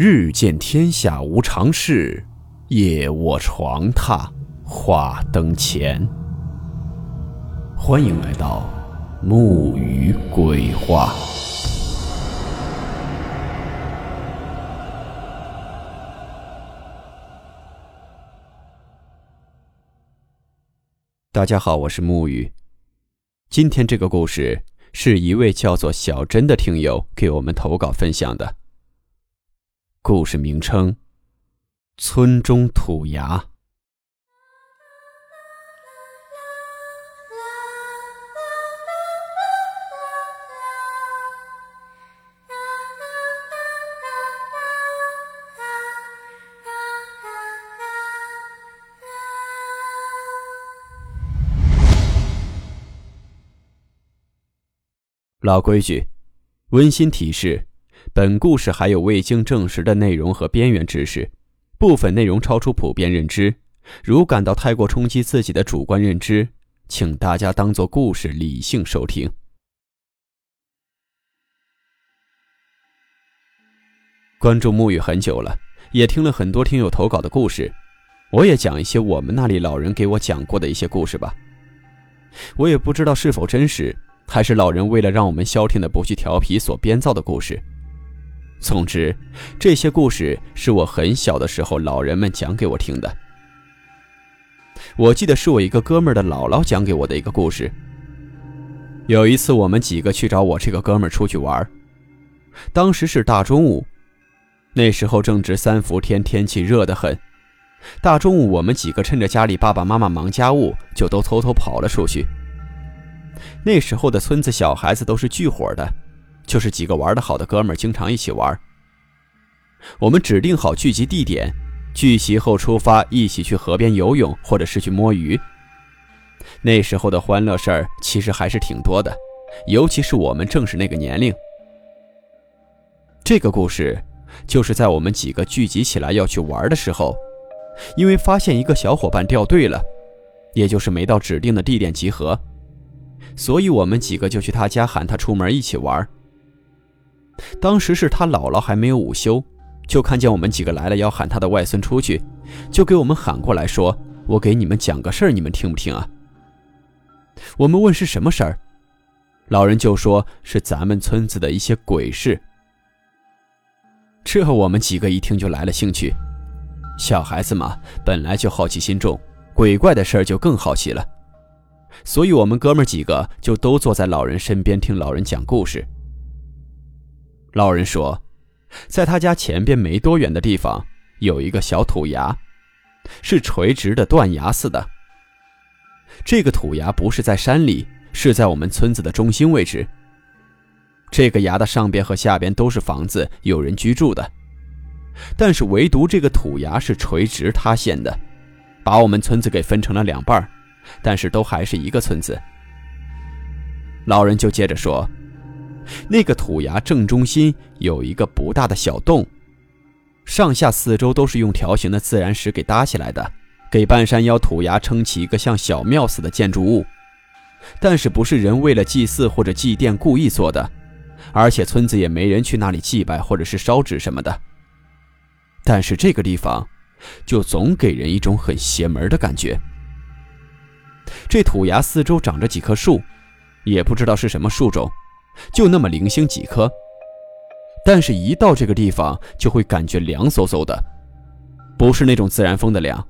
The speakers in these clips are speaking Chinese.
日见天下无常事，夜卧床榻话灯前。欢迎来到木鱼鬼话。大家好，我是木鱼。今天这个故事是一位叫做小珍的听友给我们投稿分享的。故事名称：村中土衙。老规矩，温馨提示：本故事还有未经证实的内容和边缘知识，部分内容超出普遍认知。如感到太过冲击自己的主观认知，请大家当做故事理性收听。关注沐雨很久了，也听了很多听友投稿的故事，我也讲一些我们那里老人给我讲过的一些故事吧。我也不知道是否真实。还是老人为了让我们消停的不去调皮所编造的故事。总之，这些故事是我很小的时候老人们讲给我听的。我记得是我一个哥们儿的姥姥讲给我的一个故事。有一次，我们几个去找我这个哥们儿出去玩，当时是大中午，那时候正值三伏天，天气热得很。大中午，我们几个趁着家里爸爸妈妈忙家务，就都偷偷跑了出去。那时候的村子小孩子都是聚伙的，就是几个玩得好的哥们儿经常一起玩。我们指定好聚集地点，聚齐后出发，一起去河边游泳，或者是去摸鱼。那时候的欢乐事儿其实还是挺多的，尤其是我们正是那个年龄。这个故事就是在我们几个聚集起来要去玩的时候，因为发现一个小伙伴掉队了，也就是没到指定的地点集合。所以我们几个就去他家喊他出门一起玩。当时是他姥姥还没有午休，就看见我们几个来了，要喊他的外孙出去，就给我们喊过来说：“我给你们讲个事儿，你们听不听啊？”我们问是什么事儿，老人就说是咱们村子的一些鬼事。这我们几个一听就来了兴趣，小孩子嘛，本来就好奇心重，鬼怪的事儿就更好奇了。所以，我们哥们几个就都坐在老人身边听老人讲故事。老人说，在他家前边没多远的地方有一个小土崖，是垂直的断崖似的。这个土崖不是在山里，是在我们村子的中心位置。这个崖的上边和下边都是房子，有人居住的，但是唯独这个土崖是垂直塌陷的，把我们村子给分成了两半。但是都还是一个村子。老人就接着说：“那个土崖正中心有一个不大的小洞，上下四周都是用条形的自然石给搭起来的，给半山腰土崖撑起一个像小庙似的建筑物。但是不是人为了祭祀或者祭奠故意做的，而且村子也没人去那里祭拜或者是烧纸什么的。但是这个地方，就总给人一种很邪门的感觉。”这土崖四周长着几棵树，也不知道是什么树种，就那么零星几颗。但是，一到这个地方，就会感觉凉飕飕的，不是那种自然风的凉，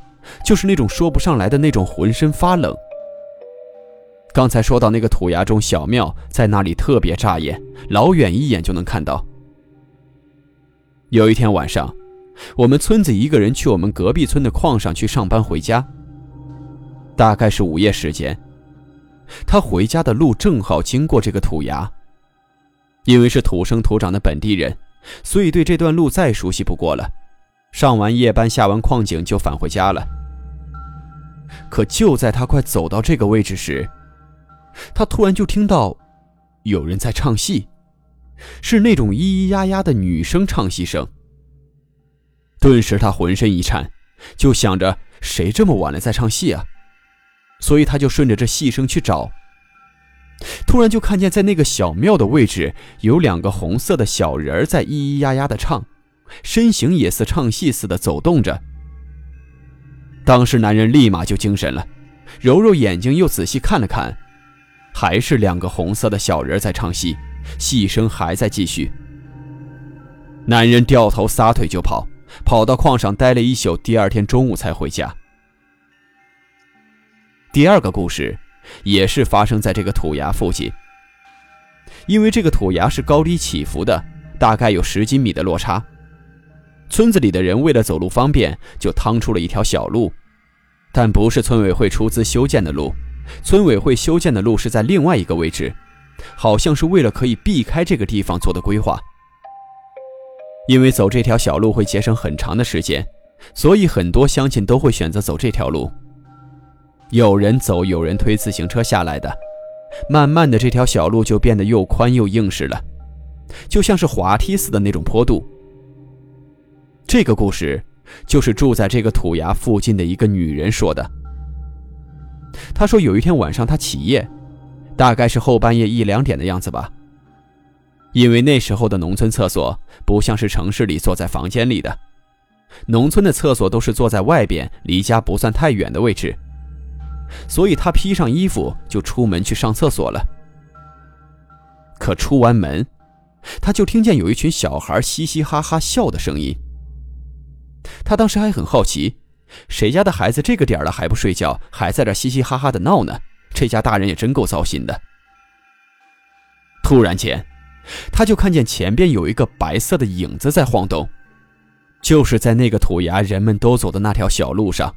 就是那种说不上来的那种浑身发冷。刚才说到那个土崖中小庙，在那里特别扎眼，老远一眼就能看到。有一天晚上，我们村子一个人去我们隔壁村的矿上去上班回家。大概是午夜时间，他回家的路正好经过这个土崖。因为是土生土长的本地人，所以对这段路再熟悉不过了。上完夜班，下完矿井就返回家了。可就在他快走到这个位置时，他突然就听到有人在唱戏，是那种咿咿呀呀的女声唱戏声。顿时他浑身一颤，就想着谁这么晚了在唱戏啊？所以他就顺着这戏声去找，突然就看见在那个小庙的位置有两个红色的小人在咿咿呀呀的唱，身形也似唱戏似的走动着。当时男人立马就精神了，揉揉眼睛，又仔细看了看，还是两个红色的小人在唱戏，戏声还在继续。男人掉头撒腿就跑，跑到矿上待了一宿，第二天中午才回家。第二个故事，也是发生在这个土崖附近。因为这个土崖是高低起伏的，大概有十几米的落差。村子里的人为了走路方便，就趟出了一条小路，但不是村委会出资修建的路，村委会修建的路是在另外一个位置，好像是为了可以避开这个地方做的规划。因为走这条小路会节省很长的时间，所以很多乡亲都会选择走这条路。有人走，有人推自行车下来的。慢慢的，这条小路就变得又宽又硬实了，就像是滑梯似的那种坡度。这个故事就是住在这个土崖附近的一个女人说的。她说有一天晚上她起夜，大概是后半夜一两点的样子吧。因为那时候的农村厕所不像是城市里坐在房间里的，农村的厕所都是坐在外边，离家不算太远的位置。所以他披上衣服就出门去上厕所了。可出完门，他就听见有一群小孩嘻嘻哈哈笑的声音。他当时还很好奇，谁家的孩子这个点了还不睡觉，还在这嘻嘻哈哈的闹呢？这家大人也真够糟心的。突然间，他就看见前边有一个白色的影子在晃动，就是在那个土崖人们都走的那条小路上。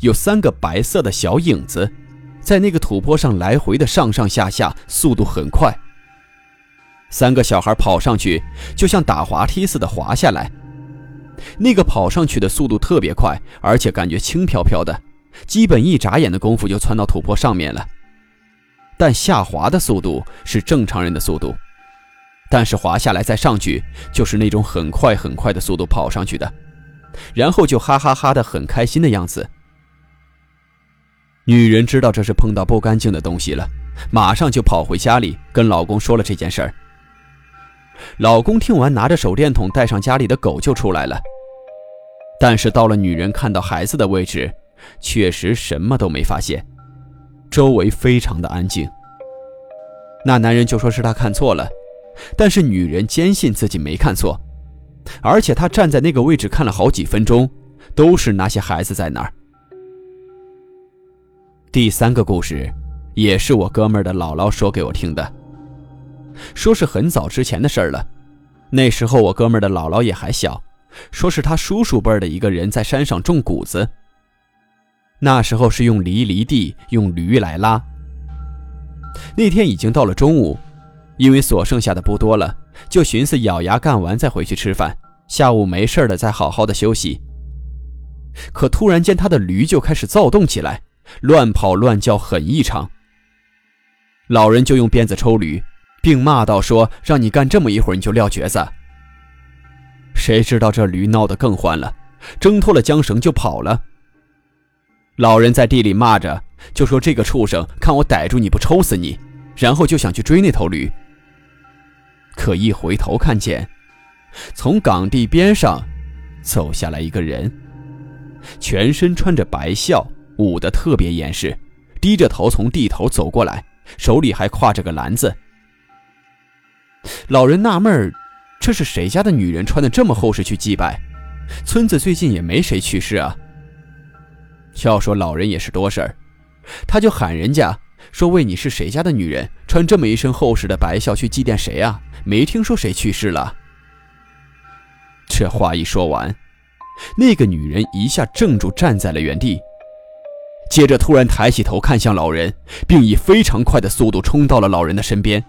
有三个白色的小影子，在那个土坡上来回的上上下下，速度很快。三个小孩跑上去，就像打滑梯似的滑下来。那个跑上去的速度特别快，而且感觉轻飘飘的，基本一眨眼的功夫就窜到土坡上面了。但下滑的速度是正常人的速度，但是滑下来再上去，就是那种很快很快的速度跑上去的，然后就哈哈哈的很开心的样子。女人知道这是碰到不干净的东西了，马上就跑回家里跟老公说了这件事儿。老公听完，拿着手电筒带上家里的狗就出来了。但是到了女人看到孩子的位置，确实什么都没发现，周围非常的安静。那男人就说是他看错了，但是女人坚信自己没看错，而且她站在那个位置看了好几分钟，都是那些孩子在那儿。第三个故事，也是我哥们儿的姥姥说给我听的。说是很早之前的事儿了，那时候我哥们儿的姥姥也还小，说是他叔叔辈的一个人在山上种谷子。那时候是用犁犁地，用驴来拉。那天已经到了中午，因为所剩下的不多了，就寻思咬牙干完再回去吃饭，下午没事了再好好的休息。可突然间，他的驴就开始躁动起来。乱跑乱叫很异常。老人就用鞭子抽驴，并骂道：“说让你干这么一会儿，你就撂蹶子。”谁知道这驴闹得更欢了，挣脱了缰绳就跑了。老人在地里骂着，就说：“这个畜生，看我逮住你不抽死你！”然后就想去追那头驴。可一回头看见，从岗地边上走下来一个人，全身穿着白孝。捂得特别严实，低着头从地头走过来，手里还挎着个篮子。老人纳闷，这是谁家的女人穿的这么厚实去祭拜？村子最近也没谁去世啊。要说老人也是多事儿，他就喊人家说：“问你是谁家的女人，穿这么一身厚实的白孝去祭奠谁啊？没听说谁去世了。”这话一说完，那个女人一下怔住，站在了原地。接着突然抬起头看向老人，并以非常快的速度冲到了老人的身边。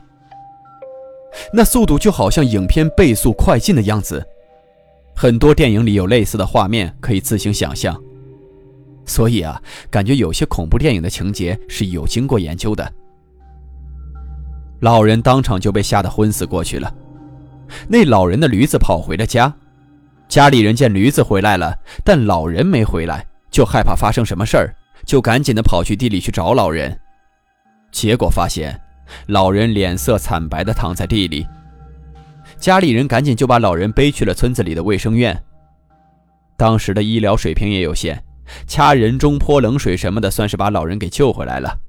那速度就好像影片倍速快进的样子，很多电影里有类似的画面，可以自行想象。所以啊，感觉有些恐怖电影的情节是有经过研究的。老人当场就被吓得昏死过去了。那老人的驴子跑回了家，家里人见驴子回来了，但老人没回来，就害怕发生什么事儿。就赶紧的跑去地里去找老人，结果发现老人脸色惨白的躺在地里。家里人赶紧就把老人背去了村子里的卫生院。当时的医疗水平也有限，掐人中、泼冷水什么的，算是把老人给救回来了。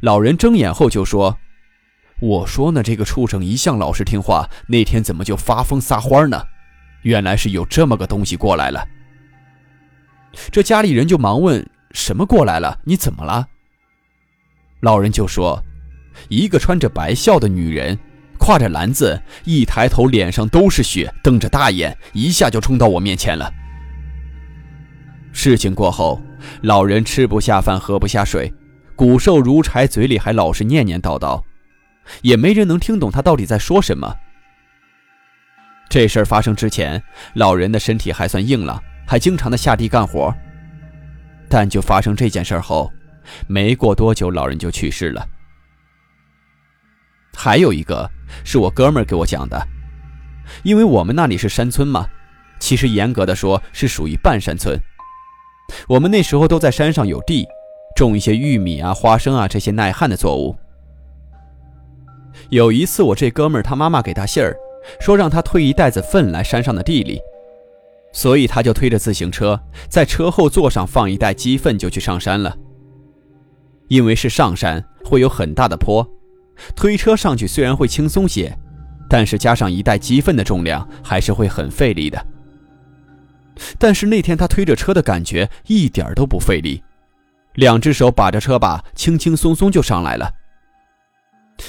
老人睁眼后就说：“我说呢，这个畜生一向老实听话，那天怎么就发疯撒欢呢？原来是有这么个东西过来了。”这家里人就忙问：“什么过来了？你怎么了？”老人就说：“一个穿着白孝的女人。”挎着篮子，一抬头脸上都是血，瞪着大眼，一下就冲到我面前了。事情过后，老人吃不下饭，喝不下水，骨瘦如柴，嘴里还老是念念叨叨，也没人能听懂他到底在说什么。这事儿发生之前，老人的身体还算硬朗，还经常的下地干活。但就发生这件事后，没过多久，老人就去世了。还有一个。是我哥们给我讲的，因为我们那里是山村嘛，其实严格的说是属于半山村。我们那时候都在山上有地，种一些玉米啊、花生啊这些耐旱的作物。有一次，我这哥们儿他妈妈给他信儿，说让他推一袋子粪来山上的地里，所以他就推着自行车，在车后座上放一袋鸡粪就去上山了。因为是上山，会有很大的坡。推车上去虽然会轻松些，但是加上一袋鸡粪的重量，还是会很费力的。但是那天他推着车的感觉一点都不费力，两只手把着车把，轻轻松松就上来了。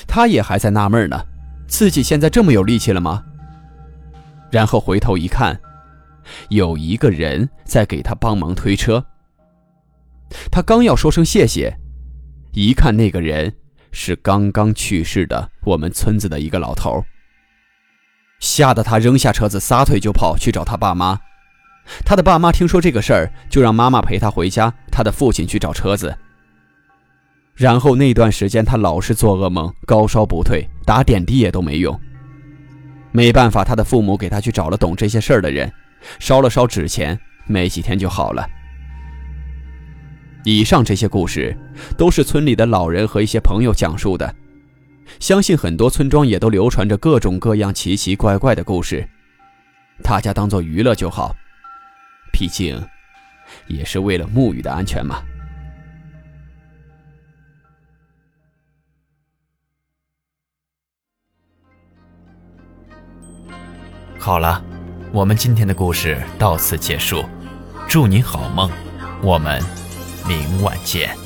他也还在纳闷呢，自己现在这么有力气了吗？然后回头一看，有一个人在给他帮忙推车。他刚要说声谢谢，一看那个人。是刚刚去世的我们村子的一个老头，吓得他扔下车子，撒腿就跑去找他爸妈。他的爸妈听说这个事儿，就让妈妈陪他回家，他的父亲去找车子。然后那段时间他老是做噩梦，高烧不退，打点滴也都没用。没办法，他的父母给他去找了懂这些事儿的人，烧了烧纸钱，没几天就好了。以上这些故事都是村里的老人和一些朋友讲述的，相信很多村庄也都流传着各种各样奇奇怪怪的故事，大家当做娱乐就好，毕竟也是为了沐雨的安全嘛。好了，我们今天的故事到此结束，祝您好梦，我们。明晚见。